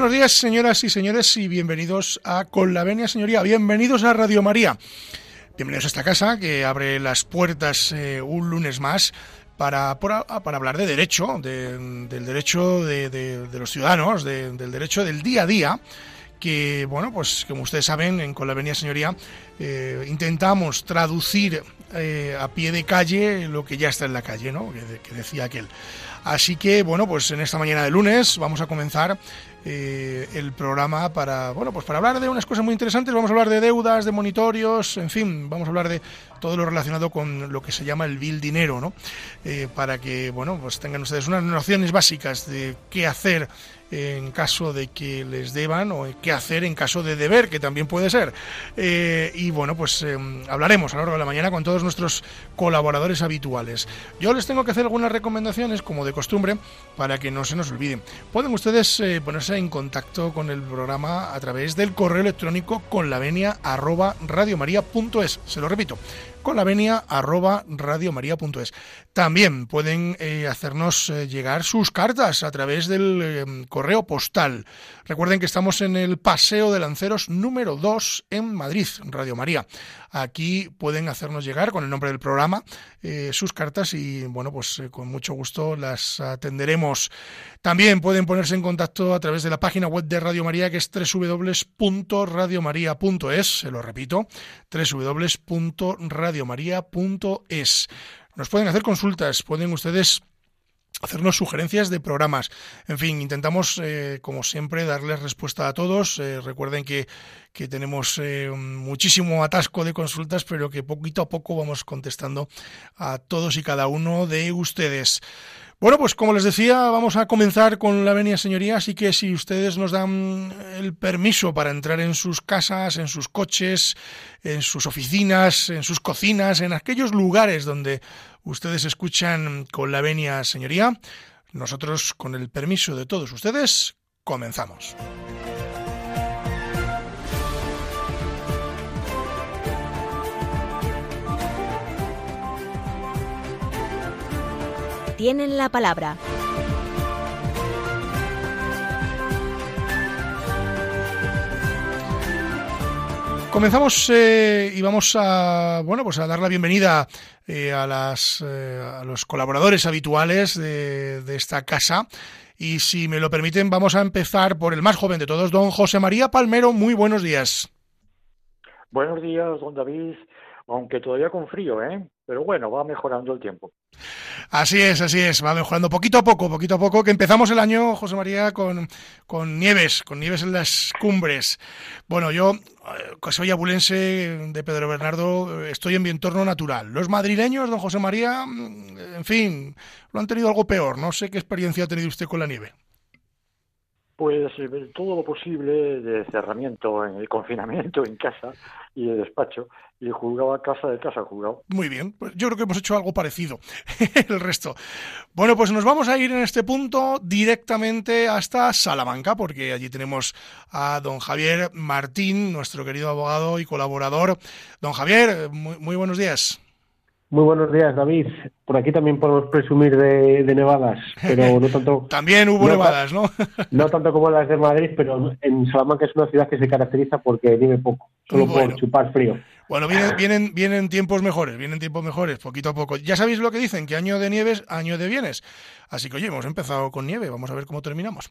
Buenos días, señoras y señores, y bienvenidos a Con la Venia, señoría. Bienvenidos a Radio María. Bienvenidos a esta casa que abre las puertas eh, un lunes más para, para, hablar de derecho, del derecho de, los ciudadanos, del derecho del día a día que, bueno, pues como ustedes saben, en Con la Señoría eh, intentamos traducir eh, a pie de calle lo que ya está en la calle, ¿no? que decía aquel. Así que, bueno, pues en esta mañana de lunes vamos a comenzar eh, el programa para, bueno, pues para hablar de unas cosas muy interesantes. Vamos a hablar de deudas, de monitorios, en fin, vamos a hablar de todo lo relacionado con lo que se llama el bill dinero, ¿no? Eh, para que, bueno, pues tengan ustedes unas nociones básicas de qué hacer en caso de que les deban o qué hacer en caso de deber, que también puede ser. Eh, y bueno, pues hablaremos a lo largo de la mañana con todos nuestros colaboradores habituales. Yo les tengo que hacer algunas recomendaciones, como de costumbre, para que no se nos olviden. Pueden ustedes ponerse en contacto con el programa a través del correo electrónico con la Se lo repito, con la venia arroba También pueden eh, hacernos eh, llegar sus cartas a través del eh, correo postal. Recuerden que estamos en el Paseo de Lanceros número 2 en Madrid, Radio María. Aquí pueden hacernos llegar con el nombre del programa sus cartas y bueno, pues con mucho gusto las atenderemos. También pueden ponerse en contacto a través de la página web de Radio María que es www.radiomaria.es, se lo repito, www.radiomaria.es radiomaria.es. Nos pueden hacer consultas, pueden ustedes hacernos sugerencias de programas. En fin, intentamos, eh, como siempre, darles respuesta a todos. Eh, recuerden que, que tenemos eh, muchísimo atasco de consultas, pero que poquito a poco vamos contestando a todos y cada uno de ustedes. Bueno, pues como les decía, vamos a comenzar con la venia señoría, así que si ustedes nos dan el permiso para entrar en sus casas, en sus coches, en sus oficinas, en sus cocinas, en aquellos lugares donde ustedes escuchan con la venia señoría, nosotros con el permiso de todos ustedes comenzamos. Tienen la palabra. Comenzamos eh, y vamos a bueno pues a dar la bienvenida eh, a las eh, a los colaboradores habituales de, de, esta casa y si me lo permiten vamos a empezar por el más joven de todos, don José María Palmero. Muy buenos días. Buenos días, don David. Aunque todavía con frío, ¿eh? Pero bueno, va mejorando el tiempo. Así es, así es, va mejorando poquito a poco, poquito a poco, que empezamos el año, José María, con, con nieves, con nieves en las cumbres. Bueno, yo, eh, soy abulense de Pedro Bernardo, estoy en mi entorno natural. Los madrileños, don José María, mm, en fin, lo han tenido algo peor. No sé qué experiencia ha tenido usted con la nieve. Pues eh, todo lo posible de cerramiento, en el confinamiento en casa y de despacho, y juzgaba casa de casa juzgado. Muy bien, pues yo creo que hemos hecho algo parecido el resto. Bueno, pues nos vamos a ir en este punto directamente hasta Salamanca, porque allí tenemos a don Javier Martín, nuestro querido abogado y colaborador. Don Javier, muy, muy buenos días. Muy buenos días, David. Por aquí también podemos presumir de, nevadas, pero no tanto. también hubo nevadas, ¿no? no tanto como las de Madrid, pero en Salamanca es una ciudad que se caracteriza porque nieve poco, solo por chupar frío. Bueno, vienen, vienen, vienen tiempos mejores, vienen tiempos mejores, poquito a poco. Ya sabéis lo que dicen, que año de nieves, año de bienes. Así que, oye, hemos empezado con nieve, vamos a ver cómo terminamos.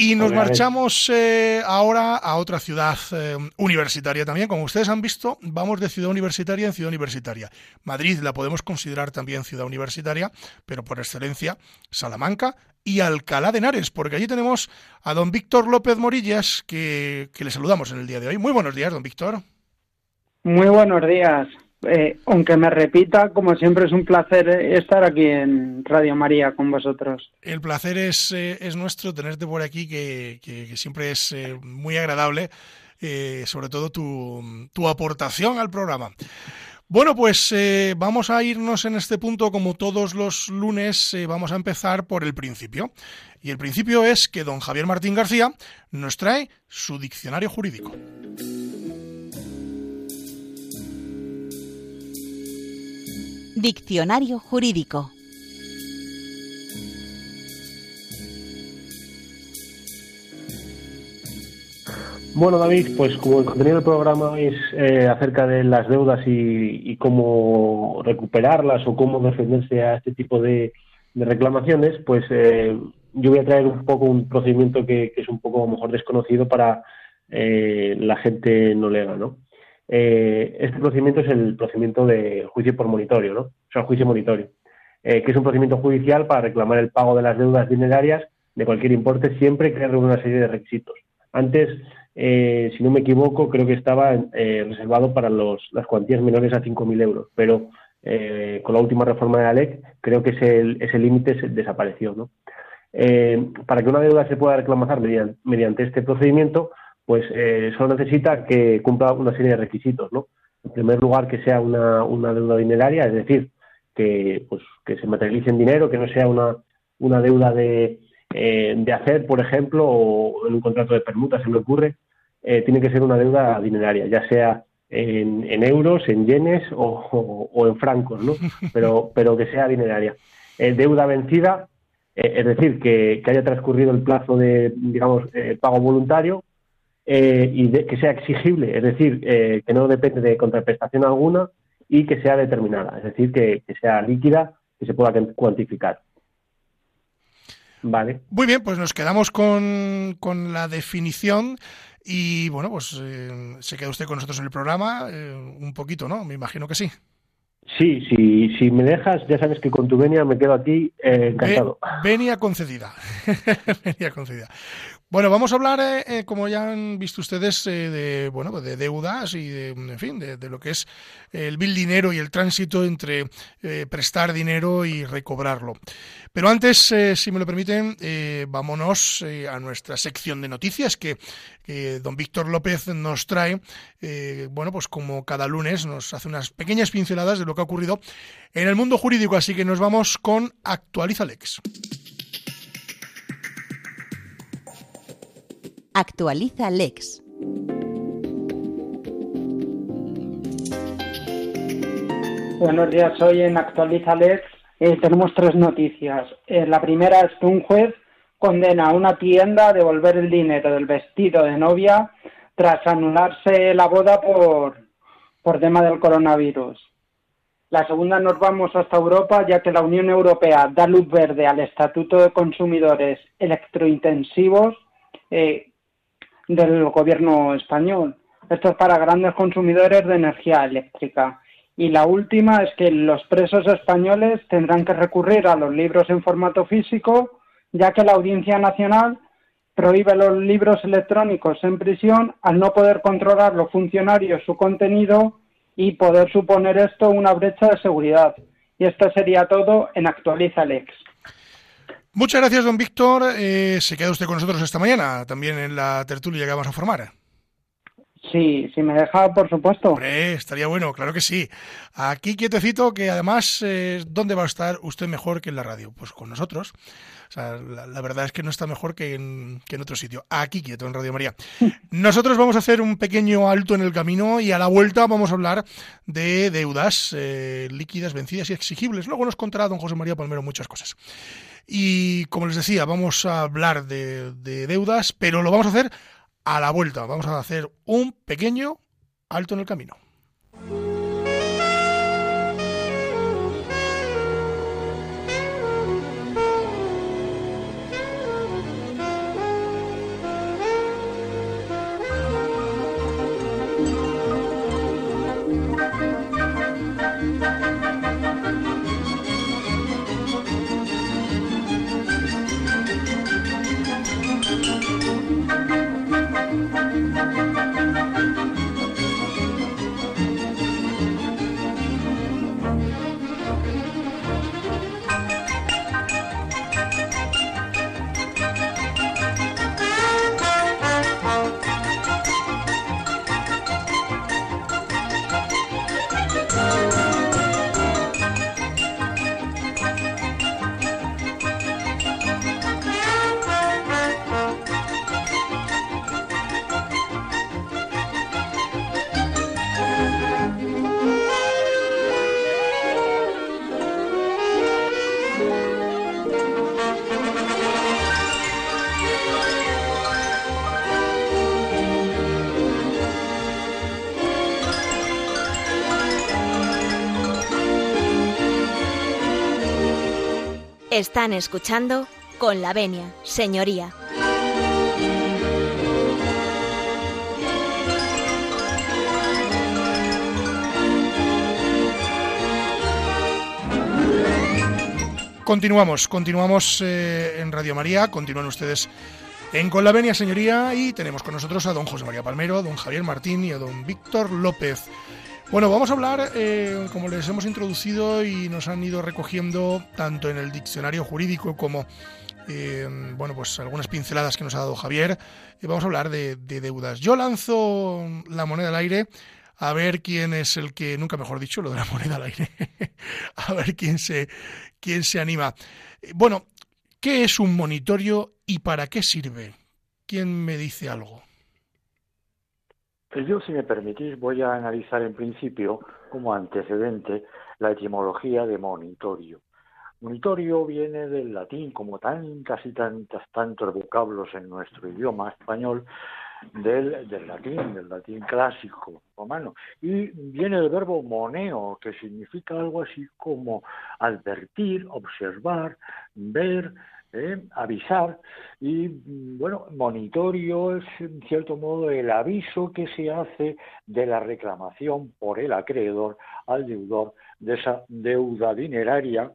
Y nos marchamos eh, ahora a otra ciudad eh, universitaria también. Como ustedes han visto, vamos de ciudad universitaria en ciudad universitaria. Madrid la podemos considerar también ciudad universitaria, pero por excelencia Salamanca y Alcalá de Henares, porque allí tenemos a don Víctor López Morillas, que, que le saludamos en el día de hoy. Muy buenos días, don Víctor. Muy buenos días. Eh, aunque me repita, como siempre es un placer estar aquí en Radio María con vosotros. El placer es, eh, es nuestro tenerte por aquí, que, que, siempre es eh, muy agradable, sobre todo tu, tu, aportación al programa. Bueno, pues vamos a irnos en este punto, como todos los lunes, vamos a empezar por el principio. Y el principio es que don Javier Martín García nos trae su diccionario jurídico. Diccionario Jurídico. Bueno, David, pues como el contenido del programa es eh, acerca de las deudas y, cómo recuperarlas o cómo defenderse a este tipo de, reclamaciones, pues eh, yo voy a traer un poco un procedimiento que, es un poco a lo mejor desconocido para eh, la gente no lega, ¿no? Eh, este procedimiento es el procedimiento de juicio por monitorio, ¿no? O sea, juicio monitorio, eh, que es un procedimiento judicial para reclamar el pago de las deudas dinerarias de cualquier importe siempre que reúna una serie de requisitos. Antes, eh, si no me equivoco, creo que estaba reservado para las cuantías menores a 5.000 euros, pero con la última reforma de la ley creo que ese, límite desapareció, ¿no? para que una deuda se pueda reclamar mediante este procedimiento, pues eh, solo necesita que cumpla una serie de requisitos, ¿no? En primer lugar, que sea una, una deuda dineraria, es decir, que, pues, que se materialice en dinero, que no sea una, una deuda de, eh, de hacer, por ejemplo, o en un contrato de permuta, se me ocurre, eh, tiene que ser una deuda dineraria, ya sea en, en euros, en yenes o, o, en francos, ¿no? Pero, pero que sea dineraria. deuda vencida, es decir, que, que, haya transcurrido el plazo de, digamos, pago voluntario eh, y que sea exigible, es decir, eh, que no depende de contraprestación alguna y que sea determinada, es decir, que, sea líquida, que se pueda cuantificar. Vale. Muy bien, pues nos quedamos con, con la definición y bueno, pues eh, se queda usted con nosotros en el programa un poquito, ¿no? Me imagino que sí. Sí, sí, si me dejas, ya sabes que con tu venia me quedo aquí encantado. venia concedida. venia concedida. Bueno, vamos a hablar, eh, eh, como ya han visto ustedes, eh, de bueno, de deudas y de, en fin, de, lo que es el bill dinero y el tránsito entre prestar dinero y recobrarlo. Pero antes, si me lo permiten, vámonos a nuestra sección de noticias que don Víctor López nos trae. bueno, pues como cada lunes nos hace unas pequeñas pinceladas de lo que ha ocurrido en el mundo jurídico. Así que nos vamos con Actualiza Lex. Actualiza Lex. Buenos días, hoy en Actualiza Lex eh, tenemos tres noticias. Eh, la primera es que un juez condena a una tienda a devolver el dinero del vestido de novia tras anularse la boda por, por tema del coronavirus. La segunda nos vamos hasta Europa, ya que la Unión Europea da luz verde al Estatuto de Consumidores Electrointensivos eh, del gobierno español. Esto es para grandes consumidores de energía eléctrica. Y la última es que los presos españoles tendrán que recurrir a los libros en formato físico, ya que la Audiencia Nacional prohíbe los libros electrónicos en prisión al no poder controlar los funcionarios su contenido y poder suponer esto una brecha de seguridad. Y esto sería todo en Actualiza Lex. Muchas gracias, don Víctor. Eh, se queda usted con nosotros esta mañana, también en la tertulia que vamos a formar. Sí, si me deja, por supuesto. Hombre, estaría bueno, claro que sí. Aquí quietecito, que además, eh, ¿dónde va a estar usted mejor que en la radio? Pues con nosotros. O sea, la, verdad es que no está mejor que en, que en, otro sitio. Aquí quieto, en Radio María. Nosotros vamos a hacer un pequeño alto en el camino y a la vuelta vamos a hablar de deudas eh, líquidas, vencidas y exigibles. Luego nos contará don José María Palmero muchas cosas. Y como les decía, vamos a hablar de, deudas, pero lo vamos a hacer a la vuelta. Vamos a hacer un pequeño alto en el camino. フフフフフフフフ。Están escuchando con la venia, señoría. Continuamos, continuamos eh, en Radio María, continúan ustedes en Con la Venia, señoría, y tenemos con nosotros a don José María Palmero, don Javier Martín y a don Víctor López. Bueno, vamos a hablar, eh, como les hemos introducido y nos han ido recogiendo tanto en el diccionario jurídico como, eh, bueno, pues algunas pinceladas que nos ha dado Javier, y vamos a hablar de, de, deudas. Yo lanzo la moneda al aire a ver quién es el que, nunca mejor dicho, lo de la moneda al aire, a ver quién se, quién se anima. Bueno, ¿qué es un monitorio y para qué sirve? ¿Quién me dice algo? Pues yo, si me permitís, voy a analizar en principio, como antecedente, la etimología de monitorio. Monitorio viene del latín, como tan, casi tantas, tantos vocablos en nuestro idioma español, del, del, latín, del latín clásico romano. Y viene del verbo moneo, que significa algo así como advertir, observar, ver, ¿eh? avisar y bueno, monitorio es en cierto modo el aviso que se hace de la reclamación por el acreedor al deudor de esa deuda dineraria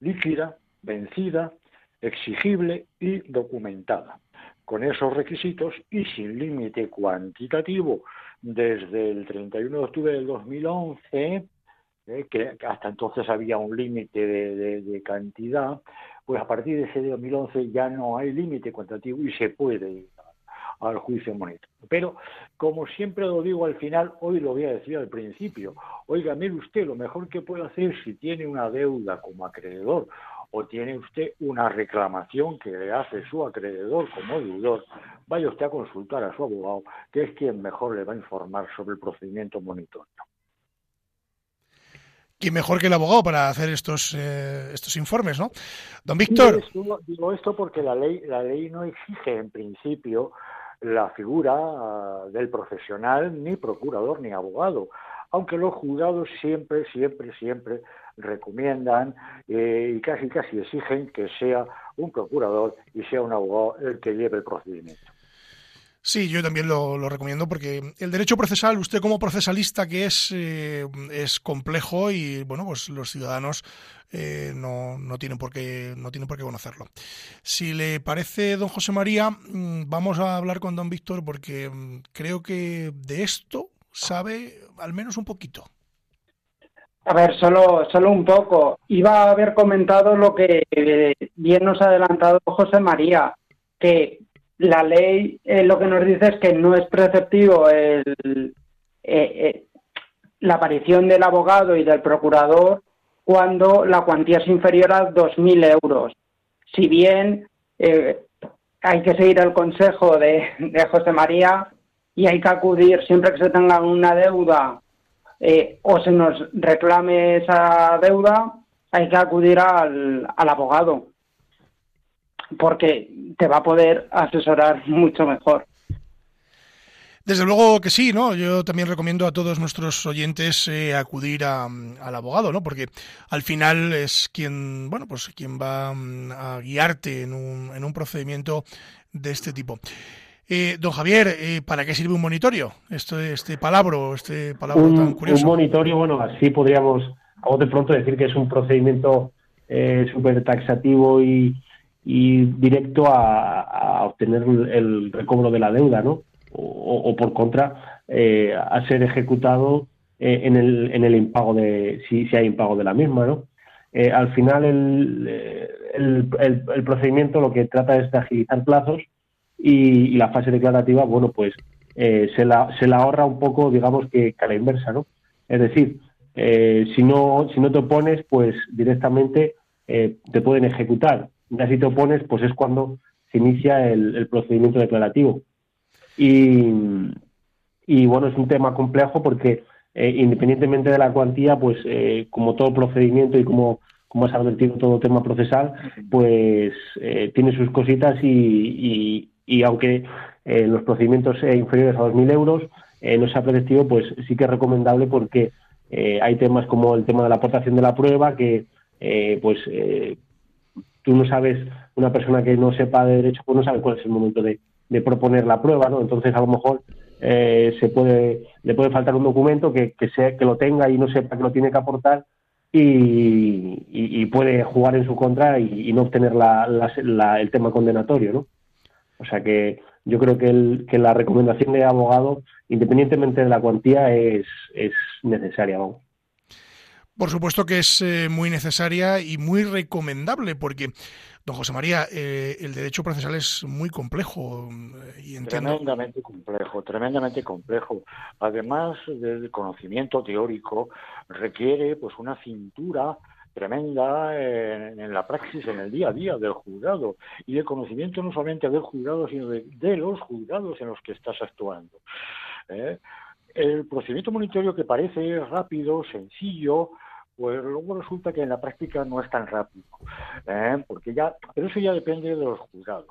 líquida, vencida, exigible y documentada. Con esos requisitos y sin límite cuantitativo desde el 31 de octubre del 2011, eh, que hasta entonces había un límite de cantidad, pues a partir de ese 2011 ya no hay límite cuantitativo y se puede ir al juicio monetario. Pero, como siempre lo digo al final, hoy lo voy a decir al principio. Oiga, mire usted, lo mejor que puede hacer si tiene una deuda como acreedor o tiene usted una reclamación que le hace su acreedor como deudor, vaya usted a consultar a su abogado, que es quien mejor le va a informar sobre el procedimiento monetario. ¿Quién mejor que el abogado para hacer estos eh, estos informes, no? Don Víctor. digo esto porque la ley la ley no exige en principio la figura ah, del profesional ni procurador ni abogado, aunque los juzgados siempre siempre siempre recomiendan eh, y casi casi exigen que sea un procurador y sea un abogado el que lleve el procedimiento. Sí, yo también lo, recomiendo porque el derecho procesal, usted como procesalista que es, eh, es complejo y bueno, pues los ciudadanos eh, no, no, tienen por qué, no tienen por qué conocerlo. Si le parece, don José María, mm, vamos a hablar con don Víctor porque mm, creo que de esto sabe al menos un poquito. A ver, solo, solo un poco. Iba a haber comentado lo que bien nos ha adelantado José María, que la ley eh, lo que nos dice es que no es preceptivo el, eh, eh, la aparición del abogado y del procurador cuando la cuantía es inferior a 2.000 euros. Si bien hay que seguir el consejo de, José María y hay que acudir siempre que se tenga una deuda o se nos reclame esa deuda, hay que acudir al abogado porque te va a poder asesorar mucho mejor. Desde luego que sí, ¿no? Yo también recomiendo a todos nuestros oyentes eh, acudir al abogado, ¿no? Porque al final es quien, bueno, pues quien va mm, a guiarte en un, en un procedimiento de este tipo. Eh, don Javier, eh, ¿para qué sirve un monitorio? Este, este palabra, este palabra tan curioso. Un monitorio, bueno, así podríamos a de pronto decir que es un procedimiento eh, súper taxativo y, y directo a, obtener el recobro de la deuda, ¿no? O, por contra, eh, a ser ejecutado eh, en, el, en el impago de, si, si hay impago de la misma, ¿no? Eh, al final el, el, el, procedimiento lo que trata es de agilizar plazos y, la fase declarativa, bueno, pues se, la, se la ahorra un poco, digamos que, a la inversa, ¿no? Es decir, si, no, si no te opones, pues directamente te pueden ejecutar ya si te opones, pues es cuando se inicia el, procedimiento declarativo. Y, y, bueno, es un tema complejo porque eh, independientemente de la cuantía, pues eh, como todo procedimiento y como, como has advertido todo tema procesal, pues eh, tiene sus cositas y, y, aunque los procedimientos inferiores a 2.000 euros no sea preceptivo, pues sí que es recomendable porque hay temas como el tema de la aportación de la prueba que pues tú no sabes, una persona que no sepa de derecho, pues no sabe cuál es el momento de, proponer la prueba, ¿no? Entonces, a lo mejor eh, se puede, le puede faltar un documento que, que, sea, que lo tenga y no sepa que lo tiene que aportar y, puede jugar en su contra y, no obtener el tema condenatorio, ¿no? O sea que yo creo que, el, que la recomendación de abogado, independientemente de la cuantía, es, es necesaria, vamos. Por supuesto que es eh, muy necesaria y muy recomendable, porque, don José María, eh, el derecho procesal es muy complejo. Eh, y Tremendamente complejo, tremendamente complejo. Además del conocimiento teórico, requiere pues una cintura tremenda en, la praxis, en el día a día del juzgado y de conocimiento no solamente del juzgado, sino de, los juzgados en los que estás actuando. El procedimiento monitorio que parece rápido, sencillo, pues luego resulta que en la práctica no es tan rápido, ¿eh? porque ya, pero eso ya depende de los juzgados.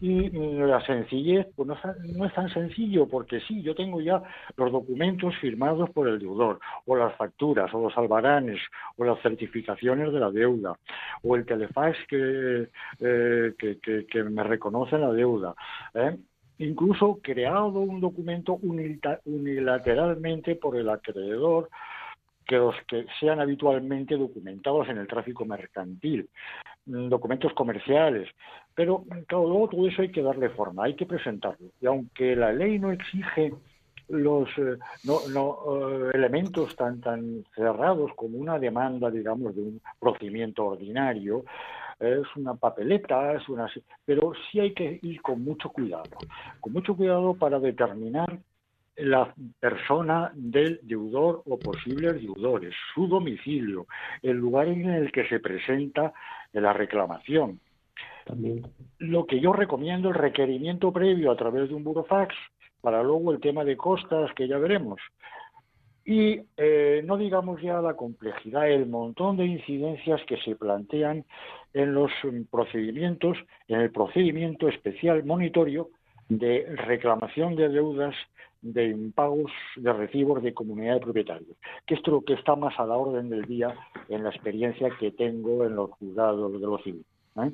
Y la sencillez, pues no, es tan sencillo, porque sí, yo tengo ya los documentos firmados por el deudor, o las facturas, o los albaranes, o las certificaciones de la deuda, o el telefax que, eh, que, me reconoce la deuda. ¿eh? Incluso creado un documento unilateralmente por el acreedor que los que sean habitualmente documentados en el tráfico mercantil, mm, documentos comerciales. Pero, claro, luego todo eso hay que darle forma, hay que presentarlo. Y aunque la ley no exige los eh, no, eh, elementos tan tan cerrados como una demanda, digamos, de un procedimiento ordinario, es una papeleta, es una pero sí hay que ir con mucho cuidado, con mucho cuidado para determinar la persona del deudor o posibles deudores, su domicilio, el lugar en el que se presenta la reclamación. También. Lo que yo recomiendo, el requerimiento previo a través de un burofax, para luego el tema de costas que ya veremos. Y eh, no digamos ya la complejidad, el montón de incidencias que se plantean en los procedimientos, en el procedimiento especial monitorio de reclamación de deudas de impagos de recibos de comunidad de propietarios, que es lo que está más a la orden del día en la experiencia que tengo en los juzgados de los civiles. ¿eh?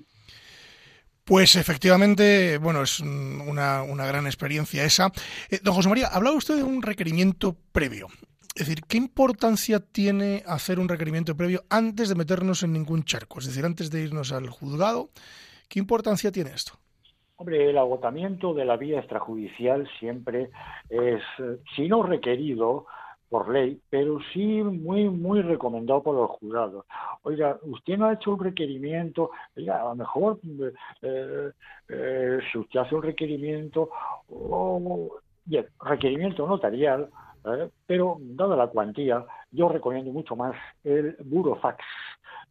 Pues efectivamente, bueno, es una, una gran experiencia esa. Eh, don José María, hablaba usted de un requerimiento previo. Es decir, ¿qué importancia tiene hacer un requerimiento previo antes de meternos en ningún charco? Es decir, antes de irnos al juzgado, ¿qué importancia tiene esto? Hombre, el agotamiento de la vía extrajudicial siempre es, si no requerido por ley, pero sí muy, muy recomendado por los juzgados. Oiga, usted no ha hecho un requerimiento, oiga, a lo mejor eh, eh, si usted hace un requerimiento, bien, requerimiento notarial, ¿eh? pero dada la cuantía, yo recomiendo mucho más el burofax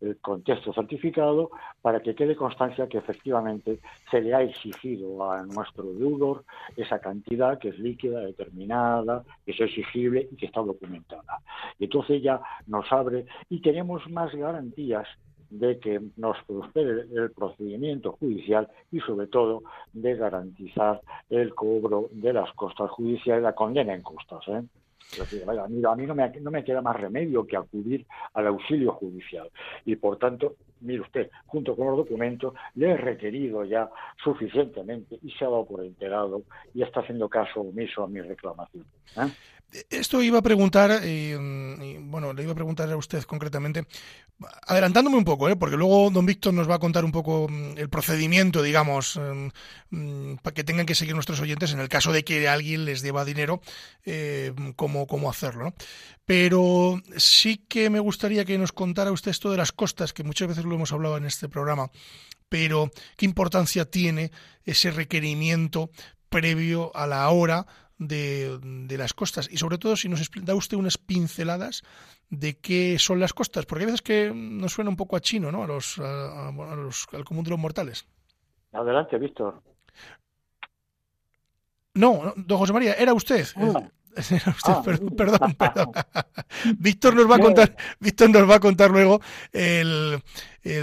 el contexto certificado para que quede constancia que efectivamente se le ha exigido a nuestro deudor esa cantidad que es líquida, determinada, que es exigible y que está documentada. Y entonces ya nos abre y tenemos más garantías de que nos prospere el procedimiento judicial y sobre todo de garantizar el cobro de las costas judiciales, la condena en costas. ¿eh? a mí, no, me, no me queda más remedio que acudir al auxilio judicial. Y por tanto, mire usted, junto con los documentos, le he requerido ya suficientemente y se ha dado por enterado y está haciendo caso omiso a mi reclamación. ¿eh? Esto iba a preguntar, y, bueno, le iba a preguntar a usted concretamente, adelantándome un poco, ¿eh? porque luego don Víctor nos va a contar un poco mm, el procedimiento, digamos, mm, mm, para que tengan que seguir nuestros oyentes en el caso de que alguien les deba dinero, eh, cómo, cómo hacerlo. Pero sí que me gustaría que nos contara usted esto de las costas, que muchas veces lo hemos hablado en este programa, pero qué importancia tiene ese requerimiento previo a la hora de, de, las costas y sobre todo si nos da usted unas pinceladas de qué son las costas, porque hay veces que nos suena un poco a chino, ¿no? A los, a, los al común de los mortales. Adelante, Víctor. No, don José María, era usted. Ah. Ah. perdón, perdón, Víctor nos va a contar, Víctor nos va a contar luego el,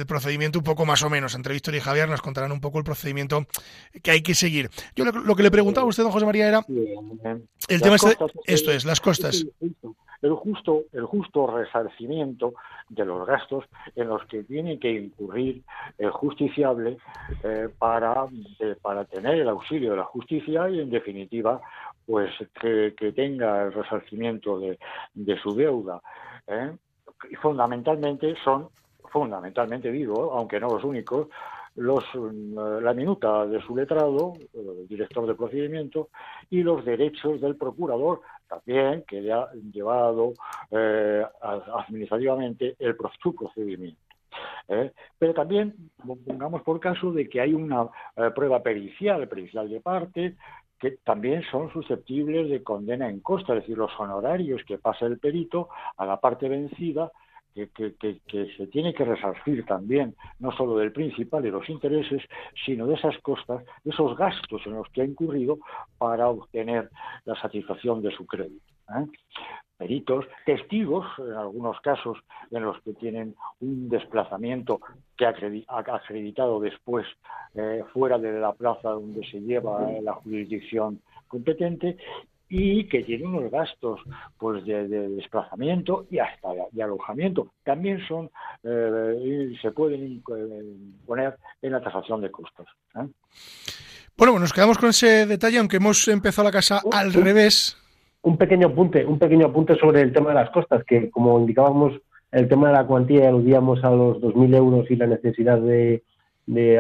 procedimiento un poco más o menos. Entre Víctor y Javier nos contarán un poco el procedimiento que hay que seguir. Yo lo, que le preguntaba a usted, don José María, era el tema este, esto es, las costas el justo, el justo resarcimiento de los gastos en los que tiene que incurrir el justiciable eh, para, eh, para tener el auxilio de la justicia y, en definitiva, pues que, tenga el resarcimiento de, de su deuda. ¿eh? Y fundamentalmente son, fundamentalmente digo, aunque no los únicos, los, la minuta de su letrado, el director de procedimiento, y los derechos del procurador, también que le ha llevado eh, administrativamente el, su procedimiento. ¿eh? Pero también pongamos por caso de que hay una eh, prueba pericial, pericial de parte, que también son susceptibles de condena en costa, es decir, los honorarios que pasa el perito a la parte vencida que, se tiene que resarcir también, no solo del principal y los intereses, sino de esas costas, de esos gastos en los que ha incurrido para obtener la satisfacción de su crédito. ¿Eh? Peritos, testigos, en algunos casos en los que tienen un desplazamiento que ha acreditado después eh, fuera de la plaza donde se lleva la jurisdicción competente y que tiene unos gastos pues de, desplazamiento y hasta de, alojamiento también son eh, se pueden poner en la tasación de costos ¿eh? bueno nos quedamos con ese detalle aunque hemos empezado la casa al revés un pequeño apunte un pequeño apunte sobre el tema de las costas que como indicábamos el tema de la cuantía aludíamos a los 2.000 euros y la necesidad de,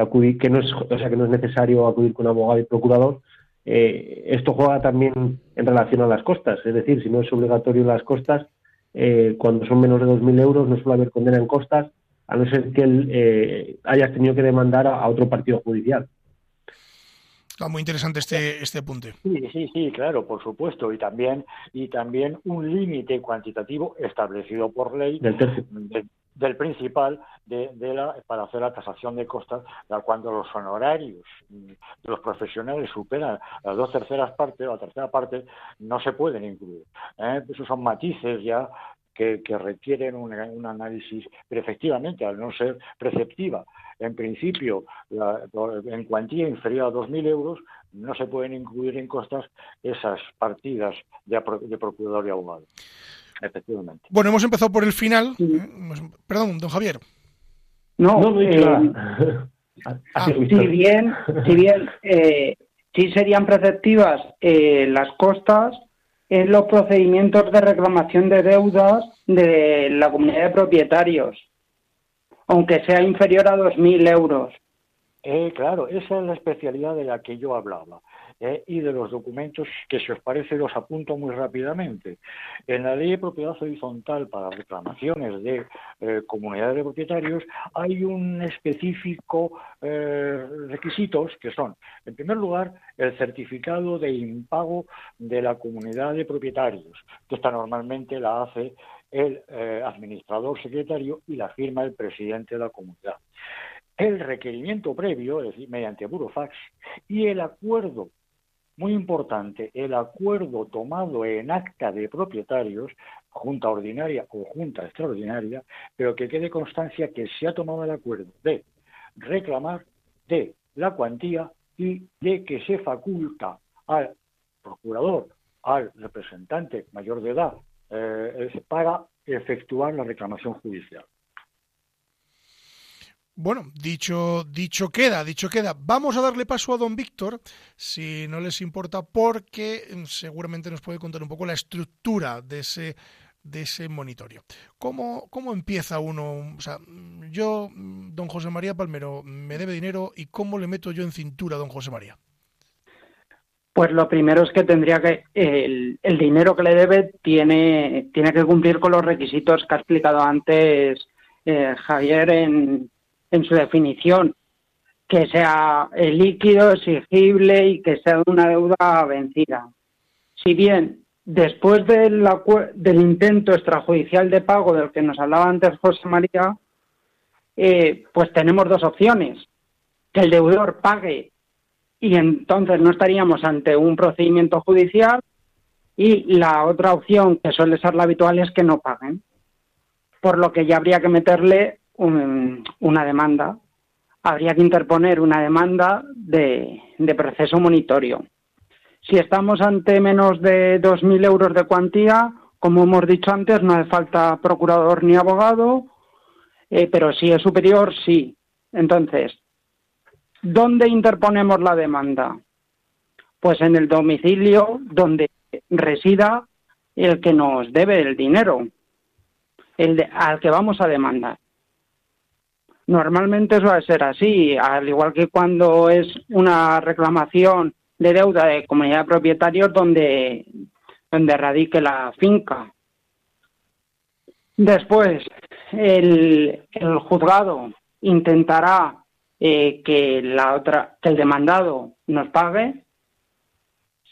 acudir que no es o sea que no es necesario acudir con abogado y procurador eh, esto juega también en relación a las costas, es decir, si no es obligatorio las costas, eh, cuando son menos de 2.000 euros no suele haber condena en costas, a no ser que él eh, hayas tenido que demandar a, otro partido judicial. Ah, muy interesante este este apunte. Sí, sí, sí, claro, por supuesto, y también y también un límite cuantitativo establecido por ley del, del principal de, la, para hacer la tasación de costas cuando los honorarios de los profesionales superan las dos terceras partes, la tercera parte, no se pueden incluir. ¿eh? Esos son matices ya que, requieren un, análisis, pero efectivamente, al no ser preceptiva, en principio, en cuantía inferior a 2.000 euros, no se pueden incluir en costas esas partidas de, de procurador y abogado efectivamente. Bueno, hemos empezado por el final. Perdón, don Javier. No, no, eh, ah, si bien, si bien eh, sí serían preceptivas eh, las costas en los procedimientos de reclamación de deudas de la comunidad de propietarios, aunque sea inferior a 2.000 euros. Eh, claro, esa es la especialidad de la que yo hablaba. ¿Eh? y de los documentos que, si os parece, los apunto muy rápidamente. En la ley de propiedad horizontal para reclamaciones de eh, comunidades de propietarios hay un específico eh, requisitos que son, en primer lugar, el certificado de impago de la comunidad de propietarios, que esta normalmente la hace el administrador secretario y la firma el presidente de la comunidad el requerimiento previo, es decir, mediante burofax, y el acuerdo muy importante, el acuerdo tomado en acta de propietarios, junta ordinaria o junta extraordinaria, pero que quede constancia que se ha tomado el acuerdo de reclamar de la cuantía y de que se faculta al procurador, al representante mayor de edad, eh, para efectuar la reclamación judicial. Bueno, dicho, dicho queda, dicho queda. Vamos a darle paso a don Víctor, si no les importa, porque mm, seguramente nos puede contar un poco la estructura de ese, de ese monitorio. ¿Cómo, ¿Cómo empieza uno? O sea, yo, mm, don José María Palmero, me debe dinero y cómo le meto yo en cintura don José María. Pues lo primero es que tendría que el, el dinero que le debe tiene, tiene que cumplir con los requisitos que ha explicado antes eh, Javier en, en su definición, que sea líquido, exigible y que sea una deuda vencida. Si bien después del, del intento extrajudicial de pago del que nos hablaba antes José María, eh, pues tenemos dos opciones. Que el deudor pague y entonces no estaríamos ante un procedimiento judicial y la otra opción que suele ser la habitual es que no paguen, por lo que ya habría que meterle una demanda, habría que interponer una demanda de, de proceso monitorio. Si estamos ante menos de 2.000 euros de cuantía, como hemos dicho antes, no hace falta procurador ni abogado, eh, pero si es superior, sí. Entonces, ¿dónde interponemos la demanda? Pues en el domicilio donde resida el que nos debe el dinero, el al que vamos a demandar. Normalmente eso va a ser así, al igual que cuando es una reclamación de deuda de comunidad de propietarios donde, donde radique la finca. Después, el, el juzgado intentará eh, que la otra, que el demandado nos pague.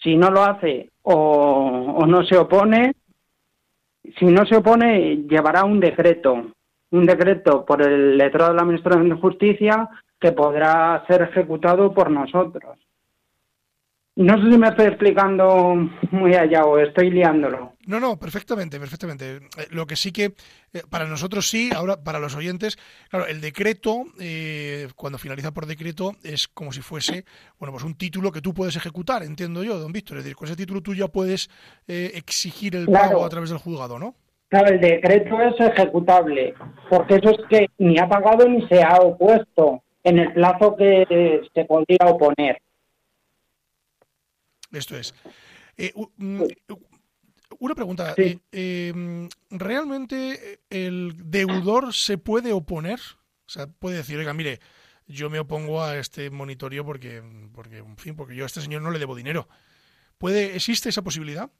Si no lo hace o, o no se opone, si no se opone, llevará un decreto, un decreto por el letrado de la Administración de Justicia que podrá ser ejecutado por nosotros. No sé si me estoy explicando muy allá o estoy liándolo. No, no, perfectamente, perfectamente. Eh, lo que sí que, eh, para nosotros sí, ahora para los oyentes, claro, el decreto, eh, cuando finaliza por decreto, es como si fuese, bueno, pues un título que tú puedes ejecutar, entiendo yo, don Víctor. Es decir, con ese título tú ya puedes exigir el pago a través del juzgado, ¿no? Claro, el decreto es ejecutable, porque eso es que ni ha pagado ni se ha opuesto en el plazo que se podría oponer. Esto es. Eh, mm, una pregunta. Eh, em, ¿Realmente el deudor se puede oponer? O sea, puede decir, oiga, mire, yo me opongo a este monitorio porque, porque, en fin, porque yo a este señor no le debo dinero. ¿Puede, ¿Existe esa posibilidad?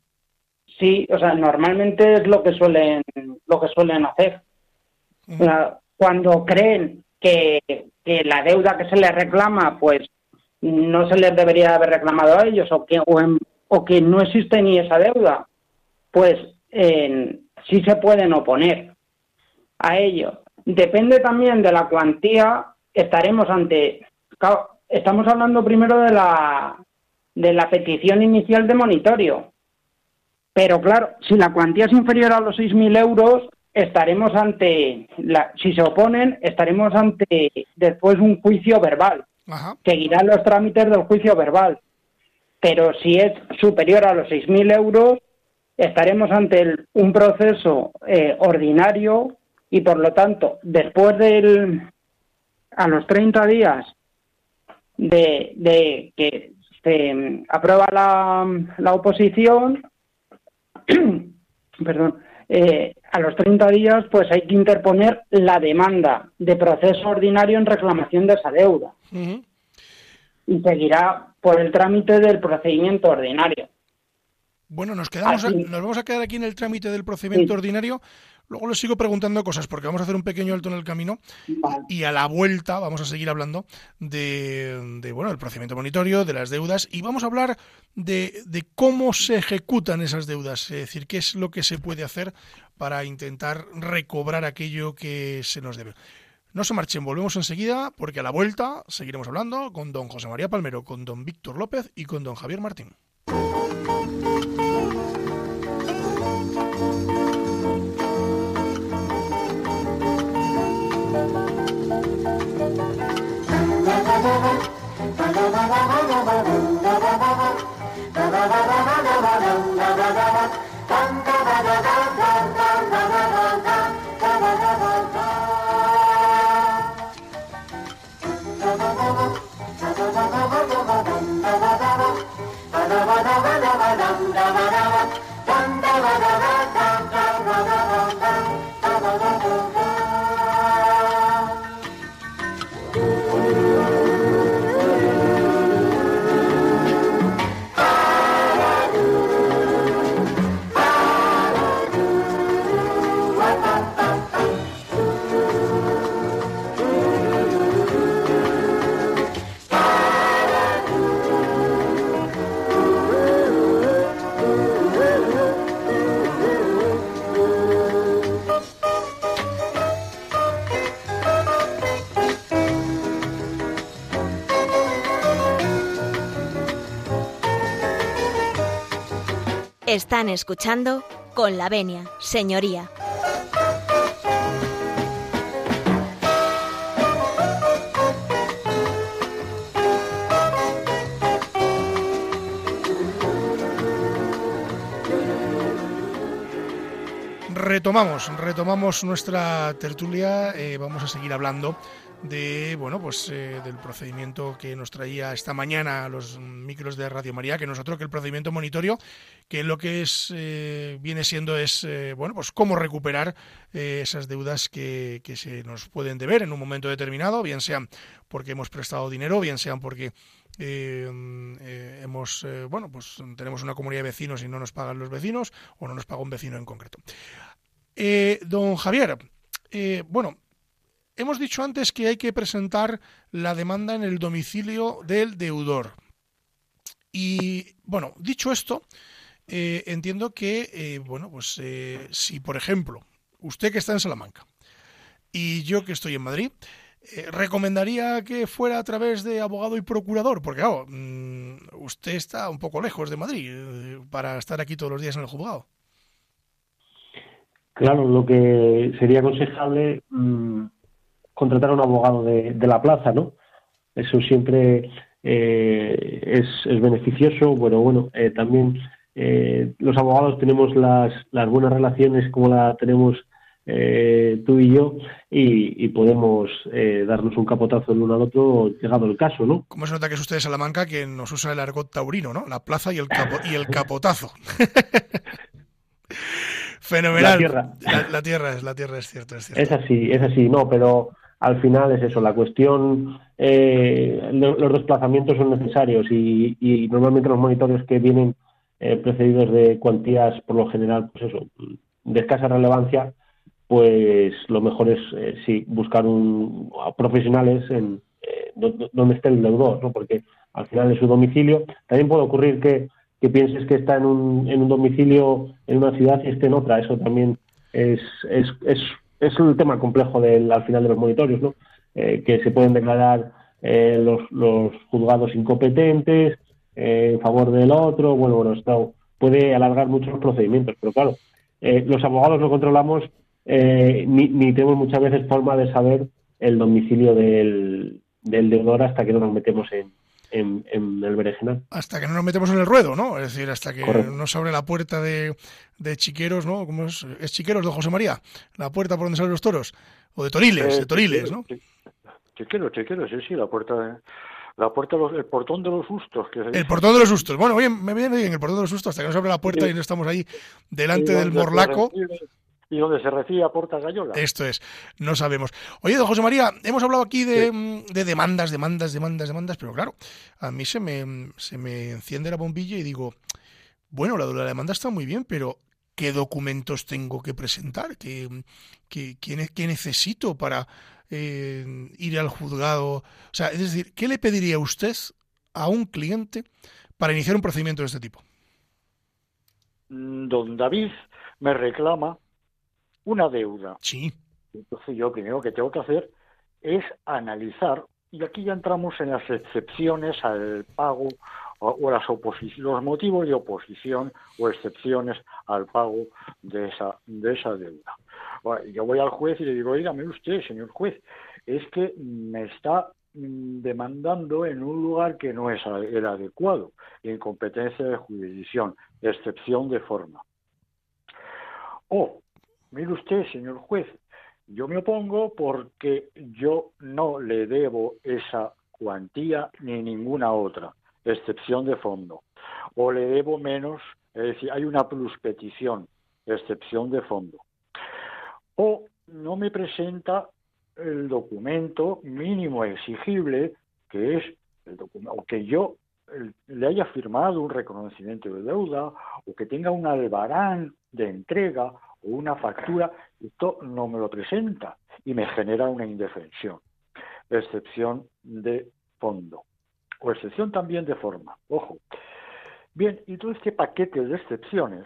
Sí, o sea, normalmente es lo que suelen, lo que suelen hacer. cuando creen que, que la deuda que se les reclama, pues no se les debería haber reclamado a ellos o que, o, que no existe ni esa deuda, pues sí se pueden oponer a ello. Depende también de la cuantía, estaremos ante... Estamos hablando primero de la, de la petición inicial de monitorio. Pero claro, si la cuantía es inferior a los 6.000 euros, estaremos ante, la, si se oponen, estaremos ante después un juicio verbal seguirán los trámites del juicio verbal. Pero si es superior a los 6.000 euros, estaremos ante un proceso eh, ordinario y, por lo tanto, después del. a los 30 días de, de que se mm, aprueba la, la oposición, perdón, eh, a los 30 días, pues hay que interponer la demanda de proceso ordinario en reclamación de esa deuda. Y seguirá por el trámite del procedimiento ordinario. Bueno, nos quedamos, nos vamos a quedar aquí en el trámite del procedimiento ordinario. Luego les sigo preguntando cosas porque vamos a hacer un pequeño alto en el camino y a la vuelta vamos a seguir hablando de, de, bueno, del procedimiento monitorio, de las deudas y vamos a hablar de, de, cómo se ejecutan esas deudas, es decir, qué es lo que se puede hacer para intentar recobrar aquello que se nos debe. No se marchen, volvemos enseguida porque a la vuelta seguiremos hablando con don José María Palmero, con don Víctor López y con don Javier Martín. da da da da Están escuchando con la venia, señoría. Retomamos, retomamos nuestra tertulia. Eh, vamos a seguir hablando de bueno pues eh, del procedimiento que nos traía esta mañana los micros de Radio María que nosotros que el procedimiento monitorio que lo que es eh, viene siendo es eh, bueno pues cómo recuperar esas deudas que, que, se nos pueden deber en un momento determinado bien sean porque hemos prestado dinero bien sean porque hemos bueno pues tenemos una comunidad de vecinos y no nos pagan los vecinos o no nos paga un vecino en concreto. Don Javier bueno Hemos dicho antes que hay que presentar la demanda en el domicilio del deudor. Y bueno, dicho esto, eh, entiendo que, eh, bueno, pues eh, si por ejemplo, usted que está en Salamanca y yo que estoy en Madrid, recomendaría que fuera a través de abogado y procurador, porque claro, mm, usted está un poco lejos de Madrid para estar aquí todos los días en el juzgado. Claro, lo que sería aconsejable mm, contratar a un abogado de, la plaza, ¿no? Eso siempre eh, es, beneficioso. Bueno, bueno, eh, también eh, los abogados tenemos las, las buenas relaciones como la tenemos tú y yo y, podemos darnos un capotazo el uno al otro llegado el caso, ¿no? ¿Cómo se nota que es usted de Salamanca que nos usa el argot taurino, ¿no? La plaza y el, y el capotazo. Fenomenal. La tierra. La, tierra es, la tierra es cierto, es cierto. Es así, es así, no, pero al final es eso, la cuestión, eh, los desplazamientos son necesarios y, normalmente los monitorios que vienen eh, precedidos de cuantías, por lo general, pues eso, de escasa relevancia, pues lo mejor es eh, sí buscar un, profesionales en donde esté el deudor, ¿no? porque al final es su domicilio. También puede ocurrir que, que pienses que está en un, en un domicilio en una ciudad y esté en otra. Eso también es, es, es es el tema complejo del, al final de los monitorios, ¿no? Eh, que se pueden declarar eh, los, los, juzgados incompetentes eh, en favor del otro. Bueno, bueno, esto puede alargar mucho los procedimientos, pero claro, los abogados no controlamos ni, ni, tenemos muchas veces forma de saber el domicilio del, del deudor hasta que no nos metemos en, en, el berenjenal. Hasta que no nos metemos en el ruedo, ¿no? Es decir, hasta que nos abre la puerta de, de Chiqueros, ¿no? ¿Cómo es? ¿Es Chiqueros de José María? La puerta por donde salen los toros. O de Toriles, de Toriles, ¿no? Chiqueros, Chiqueros, sí, sí, la puerta de... La puerta, el portón de los sustos. Que el portón de los sustos. Bueno, bien, me viene bien el portón de los sustos hasta que nos abre la puerta y no estamos ahí delante del morlaco y donde se recibe a Portas Gallola. Esto es, no sabemos. Oye, don José María, hemos hablado aquí de, mm, de, demandas, demandas, demandas, demandas, pero claro, a mí se me, se me enciende la bombilla y digo, bueno, la, la demanda está muy bien, pero ¿qué documentos tengo que presentar? ¿Qué, qué, qué, necesito para eh, ir al juzgado? O sea, es decir, ¿qué le pediría usted a un cliente para iniciar un procedimiento de este tipo? Mm, don David me reclama una deuda. Sí. Entonces yo primero que tengo que hacer es analizar, y aquí ya entramos en las excepciones al pago o, las los motivos de oposición o excepciones al pago de esa, de esa deuda. yo voy al juez y le digo, dígame usted, señor juez, es que me está mm, demandando en un lugar que no es el adecuado, en competencia de jurisdicción, excepción de forma. O Mire usted, señor juez, yo me opongo porque yo no le debo esa cuantía ni ninguna otra, excepción de fondo. O le debo menos, es decir, hay una pluspetición, excepción de fondo. O no me presenta el documento mínimo exigible, que es el documento, que yo le haya firmado un reconocimiento de deuda o que tenga un albarán de entrega una factura, esto no me lo presenta y me genera una indefensión. Excepción de fondo o excepción también de forma. Ojo. Bien, y todo este paquete de excepciones,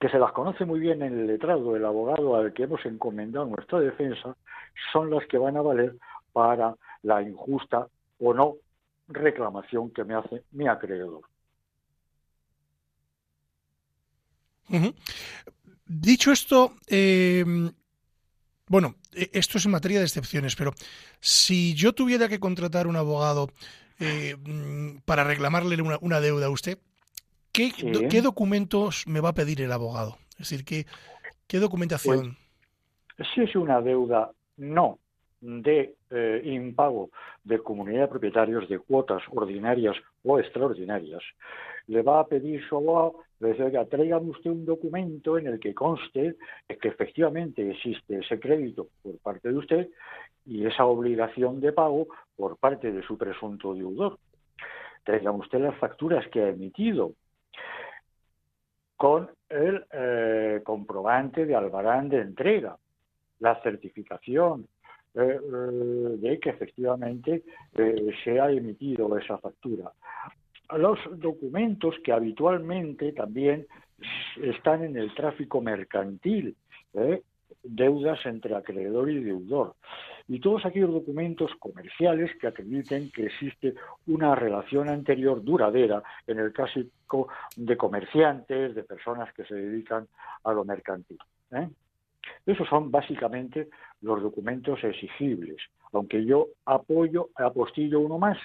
que se las conoce muy bien en el letrado del abogado al que hemos encomendado nuestra defensa, son las que van a valer para la injusta o no reclamación que me hace mi acreedor. Dicho esto, eh, bueno, e, esto es en materia de excepciones, pero si yo tuviera que contratar un abogado eh, mm, para reclamarle una, deuda a usted, ¿qué, documentos me va a pedir el abogado? Es decir, ¿qué, qué documentación? Pues, si es una deuda no de eh, impago de comunidad de propietarios de cuotas ordinarias o extraordinarias, le va a pedir abogado, le dice, oiga, tráigame usted un documento en el que conste que efectivamente existe ese crédito por parte de usted y esa obligación de pago por parte de su presunto deudor. Tráigame usted las facturas que ha emitido con el eh, comprobante de albarán de entrega, la certificación, eh, eh, de que efectivamente se ha emitido esa factura los documentos que habitualmente también están en el tráfico mercantil, ¿eh? deudas entre acreedor y deudor, y todos aquellos documentos comerciales que acrediten que existe una relación anterior duradera en el caso de comerciantes, de personas que se dedican a lo mercantil. ¿eh? Esos son básicamente los documentos exigibles, aunque yo apoyo, apostillo uno más,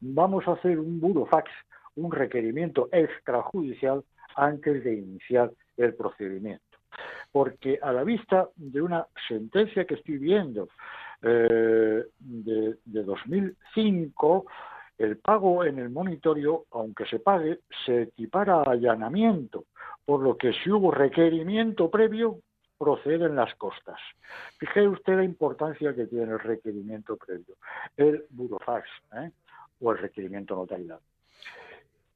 vamos a hacer un burofax, un requerimiento extrajudicial antes de iniciar el procedimiento. Porque a la vista de una sentencia que estoy viendo eh, de, de 2005, el pago en el monitorio, aunque se pague, se equipara a allanamiento, por lo que si hubo requerimiento previo, procede en las costas. Fíjese usted la importancia que tiene el requerimiento previo, el burofax. ¿eh? O el requerimiento notarial.